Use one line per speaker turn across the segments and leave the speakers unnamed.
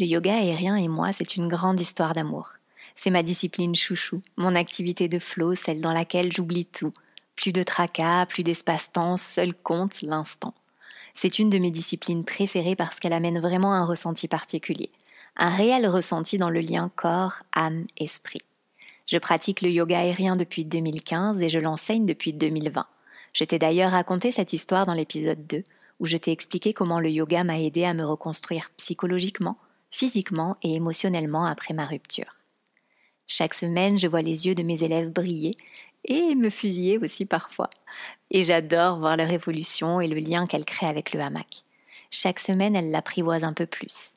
Le yoga aérien et moi, c'est une grande histoire d'amour. C'est ma discipline chouchou, mon activité de flow, celle dans laquelle j'oublie tout. Plus de tracas, plus d'espace-temps, seul compte l'instant. C'est une de mes disciplines préférées parce qu'elle amène vraiment un ressenti particulier. Un réel ressenti dans le lien corps, âme, esprit. Je pratique le yoga aérien depuis 2015 et je l'enseigne depuis 2020. Je t'ai d'ailleurs raconté cette histoire dans l'épisode 2, où je t'ai expliqué comment le yoga m'a aidé à me reconstruire psychologiquement, physiquement et émotionnellement après ma rupture. Chaque semaine, je vois les yeux de mes élèves briller et me fusiller aussi parfois. Et j'adore voir leur évolution et le lien qu'elles créent avec le hamac. Chaque semaine, elles l'apprivoisent un peu plus.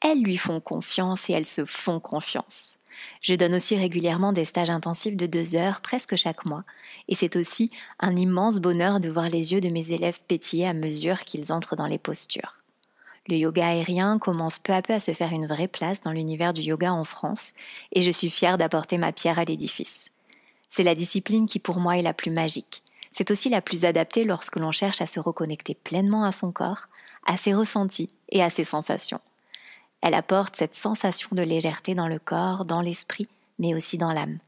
Elles lui font confiance et elles se font confiance. Je donne aussi régulièrement des stages intensifs de deux heures presque chaque mois, et c'est aussi un immense bonheur de voir les yeux de mes élèves pétiller à mesure qu'ils entrent dans les postures. Le yoga aérien commence peu à peu à se faire une vraie place dans l'univers du yoga en France et je suis fière d'apporter ma pierre à l'édifice. C'est la discipline qui pour moi est la plus magique. C'est aussi la plus adaptée lorsque l'on cherche à se reconnecter pleinement à son corps, à ses ressentis et à ses sensations. Elle apporte cette sensation de légèreté dans le corps, dans l'esprit, mais aussi dans l'âme.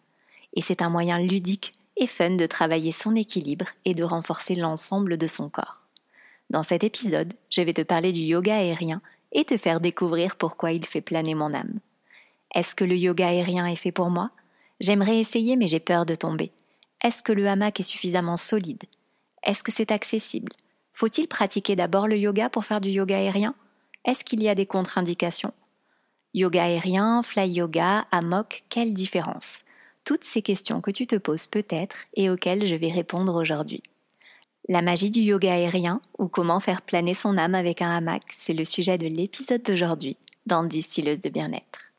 Et c'est un moyen ludique et fun de travailler son équilibre et de renforcer l'ensemble de son corps. Dans cet épisode, je vais te parler du yoga aérien et te faire découvrir pourquoi il fait planer mon âme. Est-ce que le yoga aérien est fait pour moi? J'aimerais essayer mais j'ai peur de tomber. Est-ce que le hamac est suffisamment solide? Est-ce que c'est accessible? Faut-il pratiquer d'abord le yoga pour faire du yoga aérien? Est-ce qu'il y a des contre-indications? Yoga aérien, fly yoga, hammock, quelle différence? Toutes ces questions que tu te poses peut-être et auxquelles je vais répondre aujourd'hui. La magie du yoga aérien ou comment faire planer son âme avec un hamac, c'est le sujet de l'épisode d'aujourd'hui dans Distilleuse de bien-être.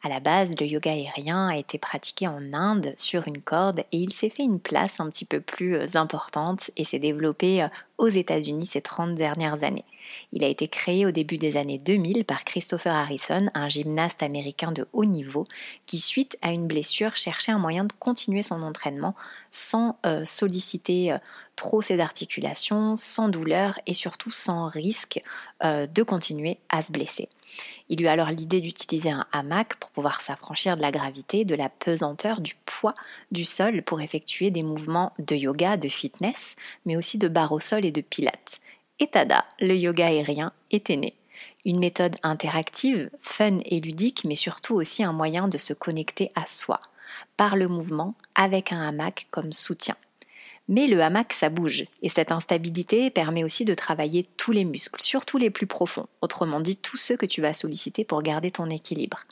À la base, le yoga aérien a été pratiqué en Inde sur une corde et il s'est fait une place un petit peu plus euh, importante et s'est développé euh, aux États-Unis ces 30 dernières années. Il a été créé au début des années 2000 par Christopher Harrison, un gymnaste américain de haut niveau qui, suite à une blessure, cherchait un moyen de continuer son entraînement sans euh, solliciter trop ses articulations, sans douleur et surtout sans risque de continuer à se blesser. Il eut alors l'idée d'utiliser un hamac pour pouvoir s'affranchir de la gravité, de la pesanteur, du poids du sol pour effectuer des mouvements de yoga, de fitness, mais aussi de barre au sol et de pilates. Et tada, le yoga aérien était né. Une méthode interactive, fun et ludique, mais surtout aussi un moyen de se connecter à soi, par le mouvement, avec un hamac comme soutien. Mais le hamac, ça bouge, et cette instabilité permet aussi de travailler tous les muscles, surtout les plus profonds, autrement dit tous ceux que tu vas solliciter pour garder ton équilibre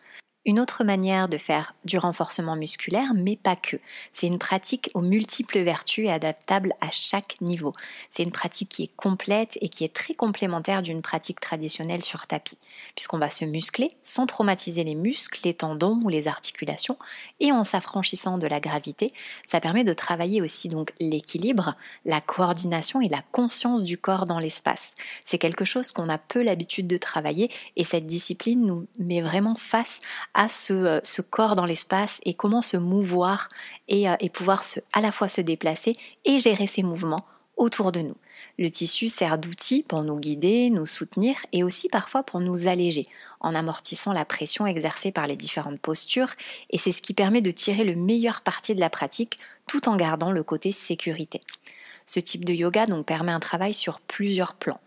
une autre manière de faire du renforcement musculaire, mais pas que. C'est une pratique aux multiples vertus et adaptable à chaque niveau. C'est une pratique qui est complète et qui est très complémentaire d'une pratique traditionnelle sur tapis, puisqu'on va se muscler sans traumatiser les muscles, les tendons ou les articulations, et en s'affranchissant de la gravité, ça permet de travailler aussi donc l'équilibre, la coordination et la conscience du corps dans l'espace. C'est quelque chose qu'on a peu l'habitude de travailler et cette discipline nous met vraiment face à euh, ce, corps dans l'espace et comment se mouvoir et, euh, et pouvoir se, à la fois se déplacer et gérer ses mouvements autour de nous. Le tissu sert d'outil pour nous guider, nous soutenir et aussi parfois pour nous alléger en amortissant la pression exercée par les différentes postures et c'est ce qui permet de tirer le meilleur parti de la pratique tout en gardant le côté sécurité. Ce type de yoga donc permet un travail sur plusieurs plans.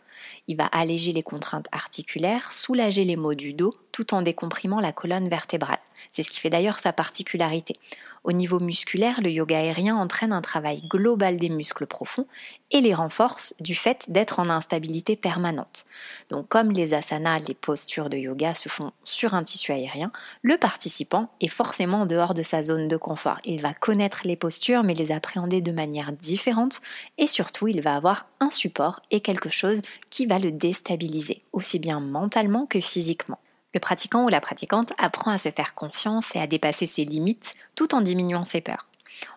Il va alléger les contraintes articulaires, soulager les maux du dos, tout en décomprimant la colonne vertébrale. C'est ce qui fait d'ailleurs sa particularité. Au niveau musculaire, le yoga aérien entraîne un travail global des muscles profonds et les renforce du fait d'être en instabilité permanente. Donc comme les asanas, les postures de yoga se font sur un tissu aérien, le participant est forcément en dehors de sa zone de confort. Il va connaître les postures mais les appréhender de manière différente et surtout il va avoir un support et quelque chose qui va le déstabiliser, aussi bien mentalement que physiquement. Le pratiquant ou la pratiquante apprend à se faire confiance et à dépasser ses limites tout en diminuant ses peurs.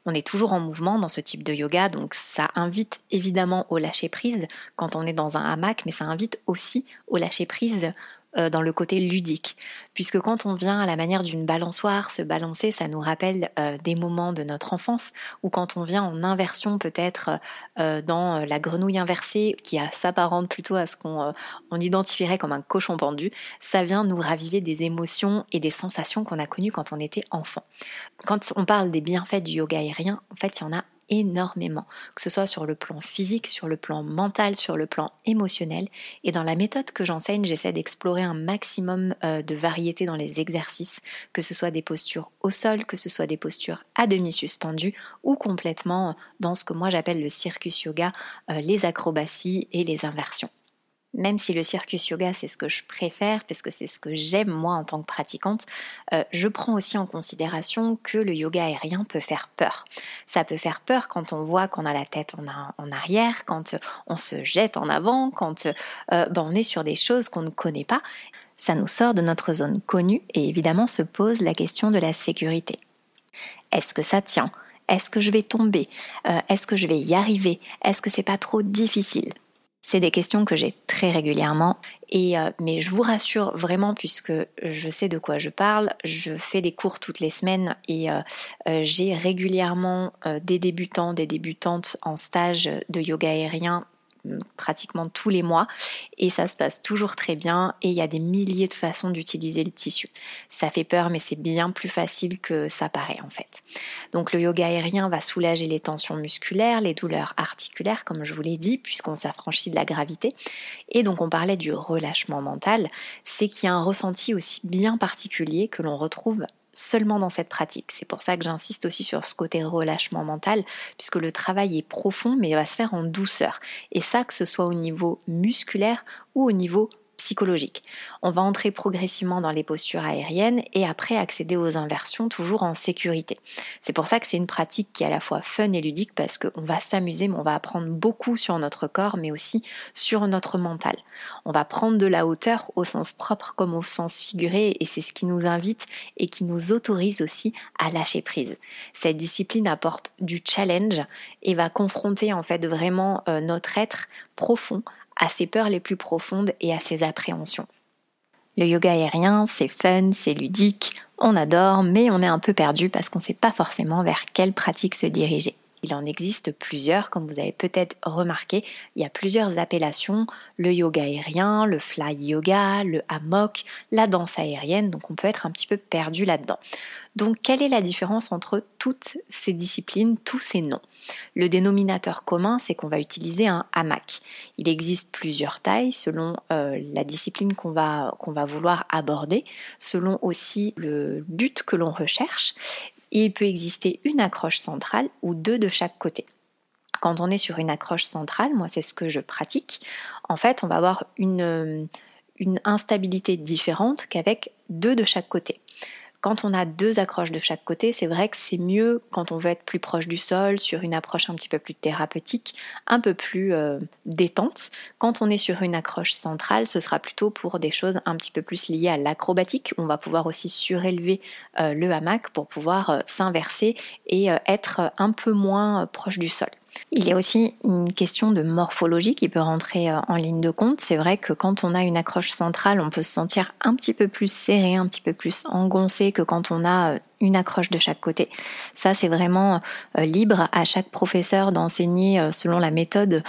On est toujours en mouvement dans ce type de yoga, donc ça invite évidemment au lâcher prise quand on est dans un hamac, mais ça invite aussi au lâcher prise euh, dans le côté ludique. Puisque quand on vient à la manière d'une balançoire se balancer, ça nous rappelle euh, des moments de notre enfance, ou quand on vient en inversion peut-être euh, dans la grenouille inversée, qui s'apparente plutôt à ce qu'on on identifierait comme un cochon pendu, ça vient nous raviver des émotions et des sensations qu'on a connues quand on était enfant. Quand on parle des bienfaits du yoga aérien, en fait, il y en a énormément, que ce soit sur le plan physique, sur le plan mental, sur le plan émotionnel. Et dans la méthode que j'enseigne, j'essaie d'explorer un maximum euh, de variété dans les exercices, que ce soit des postures au sol, que ce soit des postures à demi suspendues ou complètement dans ce que moi j'appelle le circus yoga, euh, les acrobaties et les inversions même si le circus yoga c'est ce que je préfère, parce que c'est ce que j'aime moi en tant que pratiquante, euh, je prends aussi en considération que le yoga aérien peut faire peur. Ça peut faire peur quand on voit qu'on a la tête en, arrière, quand on se jette en avant, quand euh, ben, on est sur des choses qu'on ne connaît pas. Ça nous sort de notre zone connue et évidemment se pose la question de la sécurité. Est-ce que ça tient? Est-ce que je vais tomber? Euh, Est-ce que je vais y arriver? Est-ce que c'est pas trop difficile? C'est des questions que j'ai très régulièrement, et, euh, mais je vous rassure vraiment puisque je sais de quoi je parle. Je fais des cours toutes les semaines et euh, euh, j'ai régulièrement des débutants, des débutantes en stage de yoga aérien pratiquement tous les mois et ça se passe toujours très bien et il y a des milliers de façons d'utiliser le tissu. Ça fait peur mais c'est bien plus facile que ça paraît en fait. Donc le yoga aérien va soulager les tensions musculaires, les douleurs articulaires comme je vous l'ai dit puisqu'on s'affranchit de la gravité et donc on parlait du relâchement mental, c'est qu'il y a un ressenti aussi bien particulier que l'on retrouve seulement dans cette pratique. C'est pour ça que j'insiste aussi sur ce côté relâchement mental, puisque le travail est profond, mais il va se faire en douceur. Et ça, que ce soit au niveau musculaire ou au niveau psychologique. On va entrer progressivement dans les postures aériennes et après accéder aux inversions toujours en sécurité. C'est pour ça que c'est une pratique qui est à la fois fun et ludique parce qu'on va s'amuser mais on va apprendre beaucoup sur notre corps mais aussi sur notre mental. On va prendre de la hauteur au sens propre comme au sens figuré et c'est ce qui nous invite et qui nous autorise aussi à lâcher prise. Cette discipline apporte du challenge et va confronter en fait vraiment euh, notre être profond à ses peurs les plus profondes et à ses appréhensions. Le yoga aérien, c'est fun, c'est ludique, on adore, mais on est un peu perdu parce qu'on ne sait pas forcément vers quelle pratique se diriger. Il en existe plusieurs, comme vous avez peut-être remarqué. Il y a plusieurs appellations le yoga aérien, le fly yoga, le hammock, la danse aérienne. Donc on peut être un petit peu perdu là-dedans. Donc quelle est la différence entre toutes ces disciplines, tous ces noms? Le dénominateur commun, c'est qu'on va utiliser un hamac. Il existe plusieurs tailles selon euh, la discipline qu'on va, qu'on va vouloir aborder, selon aussi le but que l'on recherche il peut exister une accroche centrale ou deux de chaque côté. Quand on est sur une accroche centrale, moi c'est ce que je pratique, en fait on va avoir une, euh, une instabilité différente qu'avec deux de chaque côté. Quand on a deux accroches de chaque côté, c'est vrai que c'est mieux quand on veut être plus proche du sol, sur une approche un petit peu plus thérapeutique, un peu plus euh, détente. Quand on est sur une accroche centrale, ce sera plutôt pour des choses un petit peu plus liées à l'acrobatique. On va pouvoir aussi surélever euh, le hamac pour pouvoir euh, s'inverser et être un peu moins proche du sol. Il y a aussi une question de morphologie qui peut rentrer euh, en ligne de compte. C'est vrai que quand on a une accroche centrale, on peut se sentir un petit peu plus serré, un petit peu plus engoncé que quand on a euh, une accroche de chaque côté. Ça, c'est vraiment euh, libre à chaque professeur d'enseigner selon la méthode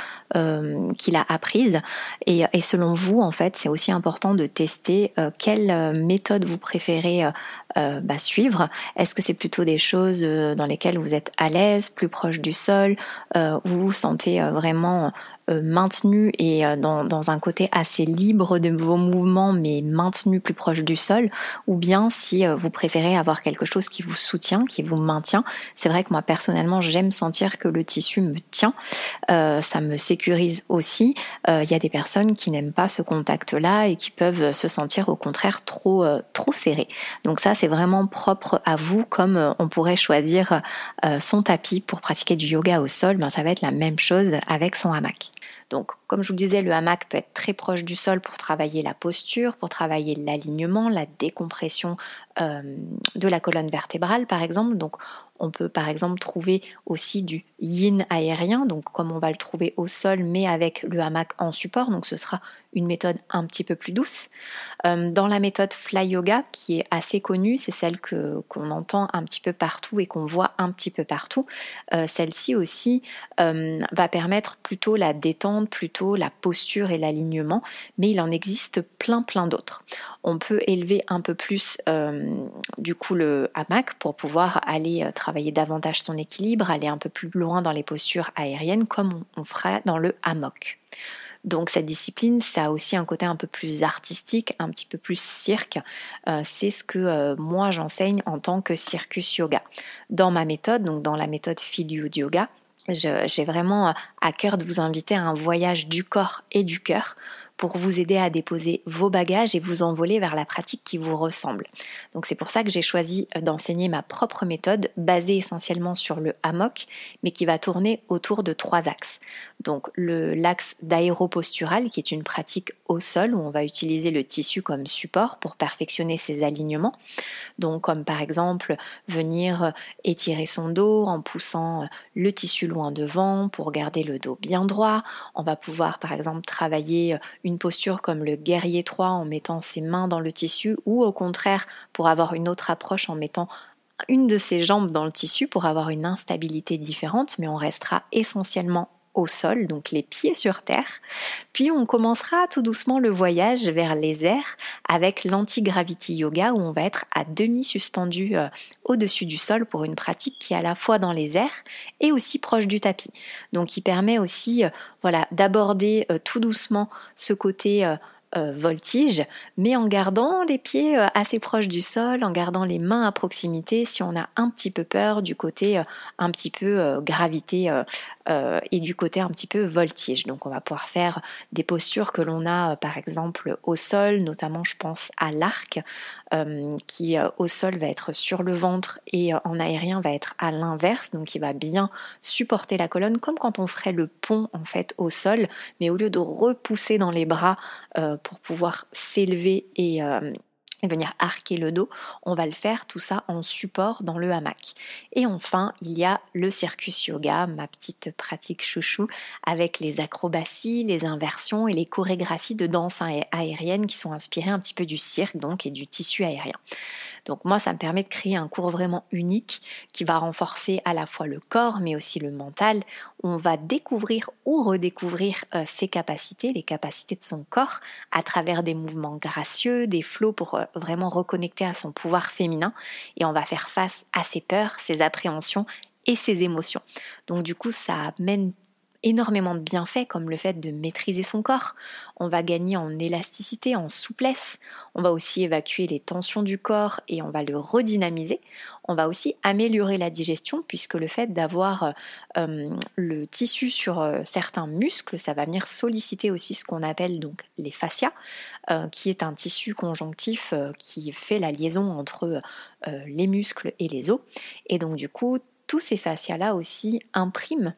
qu'il a apprise. Et, selon vous, en fait, c'est aussi important de tester quelle méthode vous préférez bah, suivre Est-ce que c'est plutôt des choses dans lesquelles vous êtes à l'aise, plus proche du sol, où vous vous sentez vraiment euh, maintenu et euh, dans, dans, un côté assez libre de vos mouvements mais maintenu plus proche du sol? Ou bien si euh, vous préférez avoir quelque chose qui vous soutient, qui vous maintient? C'est vrai que moi personnellement j'aime sentir que le tissu me tient, euh, ça me sécurise aussi. Il y a des personnes qui n'aiment pas ce contact-là et qui peuvent se sentir au contraire trop trop serré. Donc ça c'est vraiment propre à vous comme on pourrait choisir son tapis pour pratiquer du yoga au sol, ben ça va être la même chose avec son hamac. Donc, comme je vous disais, le hamac peut être très proche du sol pour travailler la posture, pour travailler l'alignement, la décompression euh, de la colonne vertébrale, par exemple. Donc, on peut par exemple trouver aussi du yin aérien, donc comme on va le trouver au sol, mais avec le hamac en support. Donc, ce sera une méthode un petit peu plus douce. Euh, dans la méthode Fly Yoga, qui est assez connue, c'est celle que, qu'on entend un petit peu partout et qu'on voit un petit peu partout. Euh, celle-ci aussi va permettre plutôt la détente, plutôt la posture et l'alignement, mais il en existe plein plein d'autres. On peut élever un peu plus du coup le hamac pour pouvoir aller travailler davantage son équilibre, aller un peu plus loin dans les postures aériennes comme on, fera dans le hammock. Donc cette discipline, ça a aussi un côté un peu plus artistique, un petit peu plus cirque. Euh, c'est ce que euh, moi j'enseigne en tant que circus yoga. Dans ma méthode, donc dans la méthode Filiud Yoga, j'ai vraiment euh, à cœur de vous inviter à un voyage du corps et du cœur pour vous aider à déposer vos bagages et vous envoler vers la pratique qui vous ressemble. Donc c'est pour ça que j'ai choisi euh, d'enseigner ma propre méthode basée essentiellement sur le hammock mais qui va tourner autour de trois axes. Donc l'axe d'aéropostural qui est une pratique au sol où on va utiliser le tissu comme support pour perfectionner ses alignements. Donc comme par exemple venir euh, étirer son dos en poussant euh, le tissu loin devant pour garder le dos bien droit. On va pouvoir par exemple travailler une posture comme le guerrier 3 en mettant ses mains dans le tissu ou au contraire pour avoir une autre approche en mettant une de ses jambes dans le tissu pour avoir une instabilité différente, mais on restera essentiellement au sol, donc les pieds sur terre. Puis on commencera tout doucement le voyage vers les airs avec l'anti-gravity yoga où on va être à demi suspendu euh, au-dessus du sol pour une pratique qui est à la fois dans les airs et aussi proche du tapis. Donc il permet aussi euh, voilà d'aborder euh, tout doucement ce côté voltige, mais en gardant les pieds assez proches du sol, en gardant les mains à proximité si on a un petit peu peur du côté un petit peu gravité euh, et du côté un petit peu voltige. Donc on va pouvoir faire des postures que l'on a euh, par exemple au sol, notamment je pense à l'arc euh, qui au sol va être sur le ventre et en aérien va être à l'inverse, donc il va bien supporter la colonne comme quand on ferait le pont en fait au sol, mais au lieu de repousser dans les bras pour pouvoir s'élever et et venir arquer le dos, on va le faire tout ça en support dans le hamac. Et enfin, il y a le circus yoga, ma petite pratique chouchou, avec les acrobaties, les inversions et les chorégraphies de danse aérienne qui sont inspirées un petit peu du cirque donc et du tissu aérien. Donc moi, ça me permet de créer un cours vraiment unique qui va renforcer à la fois le corps mais aussi le mental. On va découvrir ou redécouvrir euh, ses capacités, les capacités de son corps à travers des mouvements gracieux, des flots pour euh, vraiment reconnecter à son pouvoir féminin et on va faire face à ses peurs, ses appréhensions et ses émotions. Donc du coup, ça amène énormément de bienfaits comme le fait de maîtriser son corps. On va gagner en élasticité, en souplesse. On va aussi évacuer les tensions du corps et on va le redynamiser. On va aussi améliorer la digestion puisque le fait d'avoir euh, euh, le tissu sur euh, certains muscles, ça va venir solliciter aussi ce qu'on appelle donc les fascias, qui est un tissu conjonctif qui fait la liaison entre les muscles et les os. Et donc du coup, tous ces fascias-là aussi impriment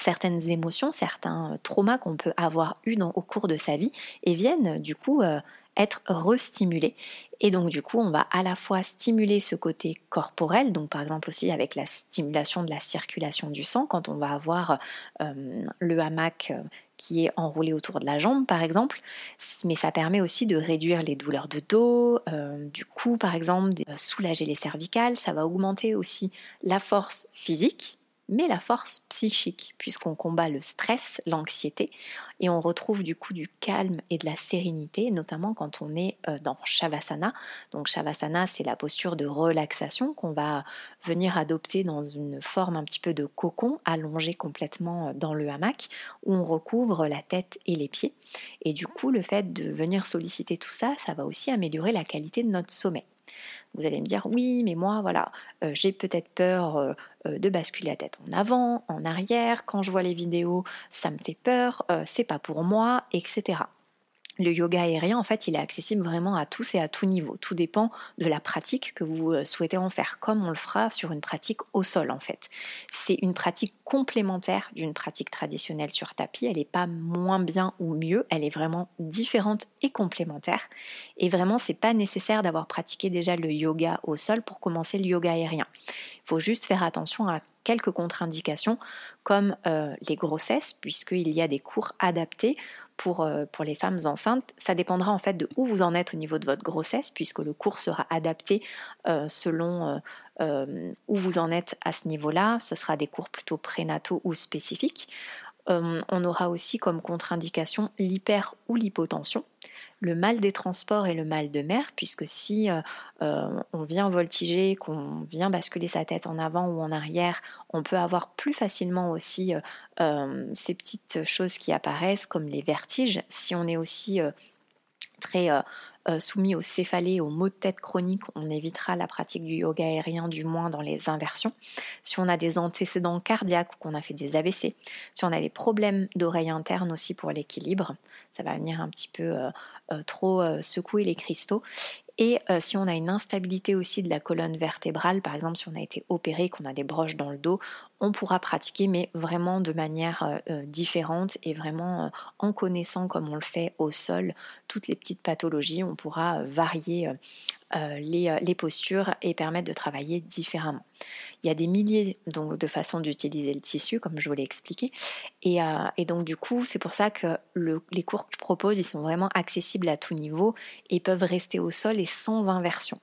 certaines émotions, certains euh, traumas qu'on peut avoir eu au cours de sa vie et viennent du coup euh, être restimulés. Et donc du coup, on va à la fois stimuler ce côté corporel, donc par exemple aussi avec la stimulation de la circulation du sang, quand on va avoir euh, le hamac qui est enroulé autour de la jambe par exemple, mais ça permet aussi de réduire les douleurs de dos, du cou par exemple, soulager les cervicales, ça va augmenter aussi la force physique mais la force psychique, puisqu'on combat le stress, l'anxiété, et on retrouve du coup du calme et de la sérénité, notamment quand on est euh, dans Shavasana. Donc Shavasana, c'est la posture de relaxation qu'on va venir adopter dans une forme un petit peu de cocon, allongé complètement euh, dans le hamac, où on recouvre la tête et les pieds. Et du coup, le fait de venir solliciter tout ça, ça va aussi améliorer la qualité de notre sommeil. Vous allez me dire oui, mais moi, voilà, euh, j'ai peut-être peur euh, euh, de basculer la tête en avant, en arrière. Quand je vois les vidéos, ça me fait peur, c'est pas pour moi, etc le yoga aérien, en fait, il est accessible vraiment à tous et à tout niveau. Tout dépend de la pratique que vous euh, souhaitez en faire, comme on le fera sur une pratique au sol, en fait. C'est une pratique complémentaire d'une pratique traditionnelle sur tapis. Elle n'est pas moins bien ou mieux, elle est vraiment différente et complémentaire. Et vraiment, c'est pas nécessaire d'avoir pratiqué déjà le yoga au sol pour commencer le yoga aérien. Il faut juste faire attention à quelques contre-indications comme euh, les grossesses, puisqu'il y a des cours adaptés pour, euh, pour les femmes enceintes. Ça dépendra en fait de où vous en êtes au niveau de votre grossesse, puisque le cours sera adapté euh, selon où vous en êtes à ce niveau-là. Ce sera des cours plutôt prénataux ou spécifiques. On aura aussi comme contre-indication l'hyper ou l'hypotension, le mal des transports et le mal de mer, puisque si euh, euh, on vient voltiger, qu'on vient basculer sa tête en avant ou en arrière, on peut avoir plus facilement aussi ces petites choses qui apparaissent comme les vertiges. Si on est aussi très euh, soumis aux céphalées, aux maux de tête chroniques, on évitera la pratique du yoga aérien, du moins dans les inversions. Si on a des antécédents cardiaques ou qu'on a fait des AVC, si on a des problèmes d'oreille interne aussi pour l'équilibre, ça va venir un petit peu euh, euh, trop secouer les cristaux. Et si on a une instabilité aussi de la colonne vertébrale, par exemple si on a été opéré, qu'on a des broches dans le dos, on pourra pratiquer, mais vraiment de manière différente et vraiment en connaissant comme on le fait au sol toutes les petites pathologies on pourra euh, varier euh, euh, les, postures et permettre de travailler différemment. Il y a des milliers donc, de façons d'utiliser le tissu, comme je vous l'ai expliqué. Et, donc du coup, c'est pour ça que les cours que je propose, ils sont vraiment accessibles à tout niveau et peuvent rester au sol et sans inversion.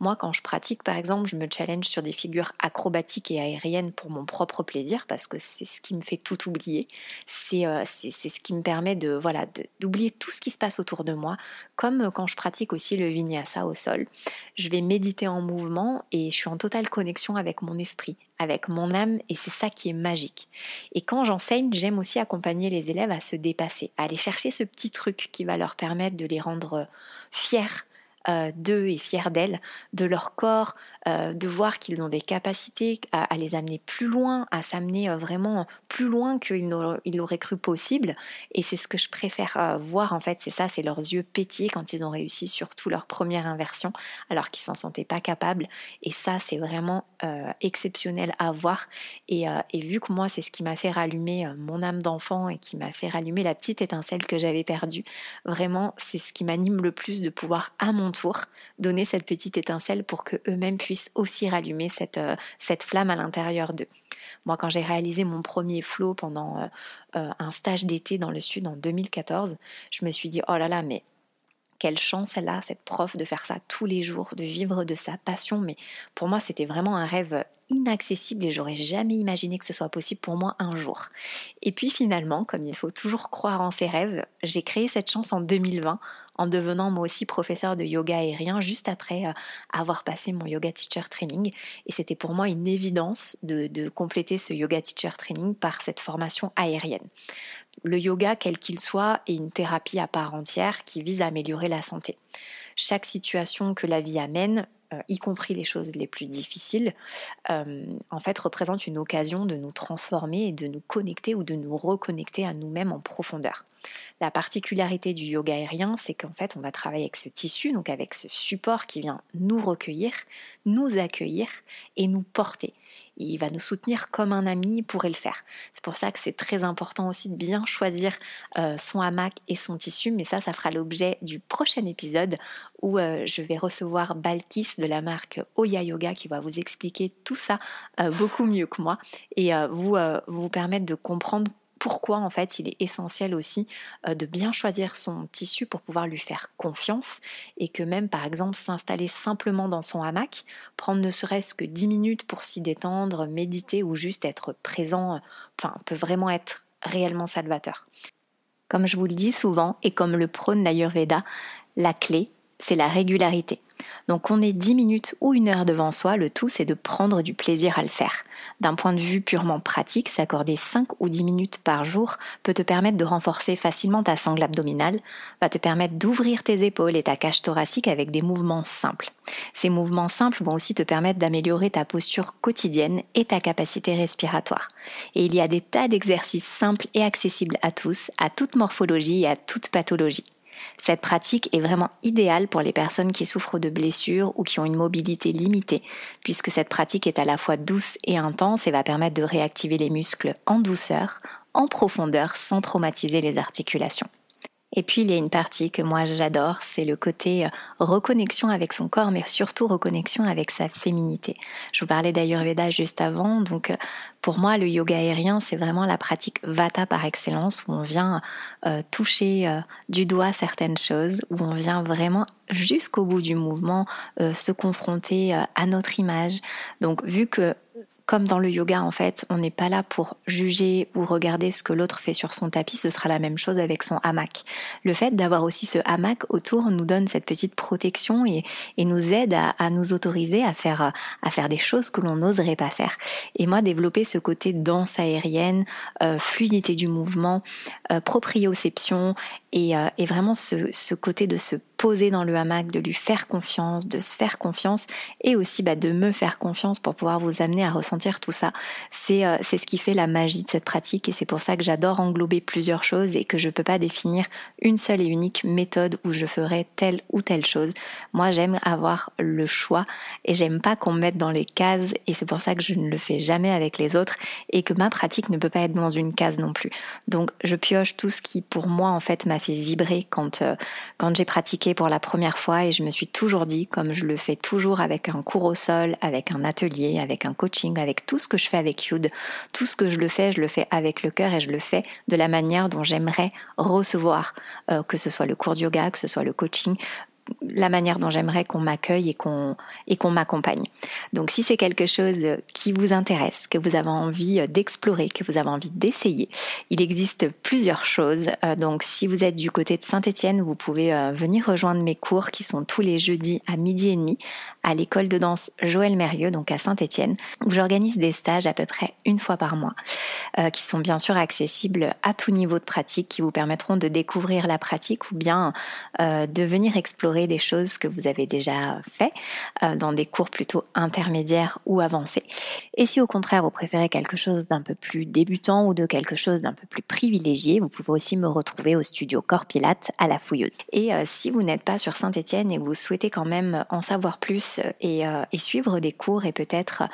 Moi, quand je pratique, par exemple, je me challenge sur des figures acrobatiques et aériennes pour mon propre plaisir, parce que c'est ce qui me fait tout oublier. C'est euh, ce qui me permet de voilà d'oublier tout ce qui se passe autour de moi, comme quand je pratique aussi le vinyasa au sol. Je vais méditer en mouvement et je suis en totale connexion avec mon esprit, avec mon âme, et c'est ça qui est magique. Et quand j'enseigne, j'aime aussi accompagner les élèves à se dépasser, à aller chercher ce petit truc qui va leur permettre de les rendre fiers euh, d'eux et fiers d'elles, de leur corps, euh, de voir qu'ils ont des capacités à, les amener plus loin, à s'amener euh, vraiment plus loin qu'ils l'auraient cru possible. Et c'est ce que je préfère voir en fait, c'est ça, c'est leurs yeux pétillés quand ils ont réussi surtout leur première inversion, alors qu'ils s'en sentaient pas capables. Et ça, c'est vraiment exceptionnel à voir. Et, et, vu que moi, c'est ce qui m'a fait rallumer mon âme d'enfant et qui m'a fait rallumer la petite étincelle que j'avais perdue, vraiment, c'est ce qui m'anime le plus de pouvoir à mon donner cette petite étincelle pour que eux-mêmes puissent aussi rallumer cette, euh, cette flamme à l'intérieur d'eux. Moi, quand j'ai réalisé mon premier flow pendant euh, euh, un stage d'été dans le sud en 2014, je me suis dit, oh là là, mais quelle chance elle a, cette prof, de faire ça tous les jours, de vivre de sa passion. Mais pour moi, c'était vraiment un rêve inaccessible et j'aurais jamais imaginé que ce soit possible pour moi un jour. Et puis finalement, comme il faut toujours croire en ses rêves, j'ai créé cette chance en 2020 en devenant moi aussi professeur de yoga aérien juste après euh, avoir passé mon yoga teacher training. Et c'était pour moi une évidence de, de compléter ce yoga teacher training par cette formation aérienne. Le yoga, quel qu'il soit, est une thérapie à part entière qui vise à améliorer la santé. Chaque situation que la vie amène euh, y compris les choses les plus difficiles, euh, en fait représente une occasion de nous transformer et de nous connecter ou de nous reconnecter à nous-mêmes en profondeur. La particularité du yoga aérien, c'est qu'en fait, on va travailler avec ce tissu, donc avec ce support qui vient nous recueillir, nous accueillir et nous porter il va nous soutenir comme un ami pourrait le faire. C'est pour ça que c'est très important aussi de bien choisir euh, son hamac et son tissu, mais ça, ça fera l'objet du prochain épisode où euh, je vais recevoir Balkis de la marque Oya Yoga qui va vous expliquer tout ça euh, beaucoup mieux que moi et vous, vous permettre de comprendre pourquoi en fait il est essentiel aussi euh, de bien choisir son tissu pour pouvoir lui faire confiance et que même par exemple s'installer simplement dans son hamac, prendre ne serait-ce que 10 minutes pour s'y détendre, méditer ou juste être présent, enfin peut vraiment être réellement salvateur. Comme je vous le dis souvent et comme le prône l'Ayurveda, la clé c'est la régularité. Donc on est 10 minutes ou une heure devant soi, le tout c'est de prendre du plaisir à le faire. D'un point de vue purement pratique, s'accorder 5 ou 10 minutes par jour peut te permettre de renforcer facilement ta sangle abdominale, va te permettre d'ouvrir tes épaules et ta cage thoracique avec des mouvements simples. Ces mouvements simples vont aussi te permettre d'améliorer ta posture quotidienne et ta capacité respiratoire. Et il y a des tas d'exercices simples et accessibles à tous, à toute morphologie et à toute pathologie. Cette pratique est vraiment idéale pour les personnes qui souffrent de blessures ou qui ont une mobilité limitée, puisque cette pratique est à la fois douce et intense et va permettre de réactiver les muscles en douceur, en profondeur, sans traumatiser les articulations. Et puis il y a une partie que moi j'adore, c'est le côté euh, reconnexion avec son corps, mais surtout reconnexion avec sa féminité. Je vous parlais d'Ayurveda juste avant, donc euh, pour moi le yoga aérien c'est vraiment la pratique Vata par excellence, où on vient euh, toucher du doigt certaines choses, où on vient vraiment jusqu'au bout du mouvement se confronter à notre image. Donc vu que comme dans le yoga, en fait, on n'est pas là pour juger ou regarder ce que l'autre fait sur son tapis, ce sera la même chose avec son hamac. Le fait d'avoir aussi ce hamac autour nous donne cette petite protection et, nous aide à, nous autoriser à faire, à faire des choses que l'on n'oserait pas faire. Et moi, développer ce côté danse aérienne, euh, fluidité du mouvement, euh, proprioception et, euh, vraiment ce, ce côté de se poser dans le hamac, de lui faire confiance, de se faire confiance et aussi bah, de me faire confiance pour pouvoir vous amener à ressentir tout ça. C'est euh, ce qui fait la magie de cette pratique et c'est pour ça que j'adore englober plusieurs choses et que je peux pas définir une seule et unique méthode où je ferai telle ou telle chose. Moi, j'aime avoir le choix et j'aime pas qu'on me mette dans les cases et c'est pour ça que je ne le fais jamais avec les autres et que ma pratique ne peut pas être dans une case non plus. Donc, je pioche tout ce qui pour moi en fait m'a fait vibrer quand euh, quand j'ai pratiqué pour la première fois et je me suis toujours dit, comme je le fais toujours avec un cours au sol, avec un atelier, avec un coaching, avec tout ce que je fais avec Yud, tout ce que je le fais, je le fais avec le cœur et je le fais de la manière dont j'aimerais recevoir, euh, que ce soit le cours de yoga, que ce soit le coaching, la manière dont j'aimerais qu'on m'accueille et qu'on et qu'on m'accompagne. Donc si c'est quelque chose qui vous intéresse, que vous avez envie d'explorer, que vous avez envie d'essayer, il existe plusieurs choses. Euh, donc si vous êtes du côté de Saint-Étienne, vous pouvez euh, venir rejoindre mes cours qui sont tous les jeudis à midi et demi à l'école de danse Joël Mérieux, donc à Saint-Étienne, où j'organise des stages à peu près une fois par mois, euh, qui sont bien sûr accessibles à tout niveau de pratique, qui vous permettront de découvrir la pratique ou bien de venir explorer des choses que vous avez déjà fait euh, dans des cours plutôt intermédiaires ou avancés. Et si au contraire vous préférez quelque chose d'un peu plus débutant ou de quelque chose d'un peu plus privilégié, vous pouvez aussi me retrouver au studio Corpilate à la Fouilleuse. Et euh, si vous n'êtes pas sur Saint-Étienne et vous souhaitez quand même en savoir plus euh, et, et suivre des cours et peut-être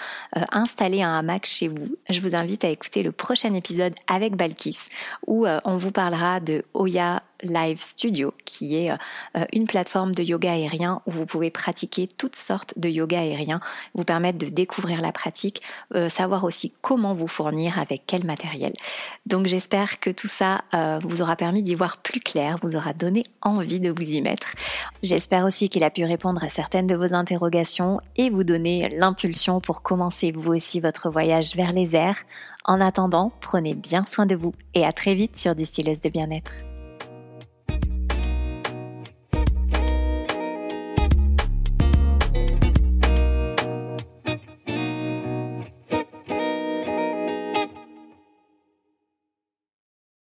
installer un hamac chez vous, je vous invite à écouter le prochain épisode avec Balkis où on vous parlera de Oya Live Studio, qui est euh, une plateforme de yoga aérien où vous pouvez pratiquer toutes sortes de yoga aérien, vous permettre de découvrir la pratique, euh, savoir aussi comment vous fournir avec quel matériel. Donc j'espère que tout ça euh, vous aura permis d'y voir plus clair, vous aura donné envie de vous y mettre. J'espère aussi qu'il a pu répondre à certaines de vos interrogations et vous donner l'impulsion pour commencer vous aussi votre voyage vers les airs. En attendant, prenez bien soin de vous et à très vite sur Distilleuse de bien-être.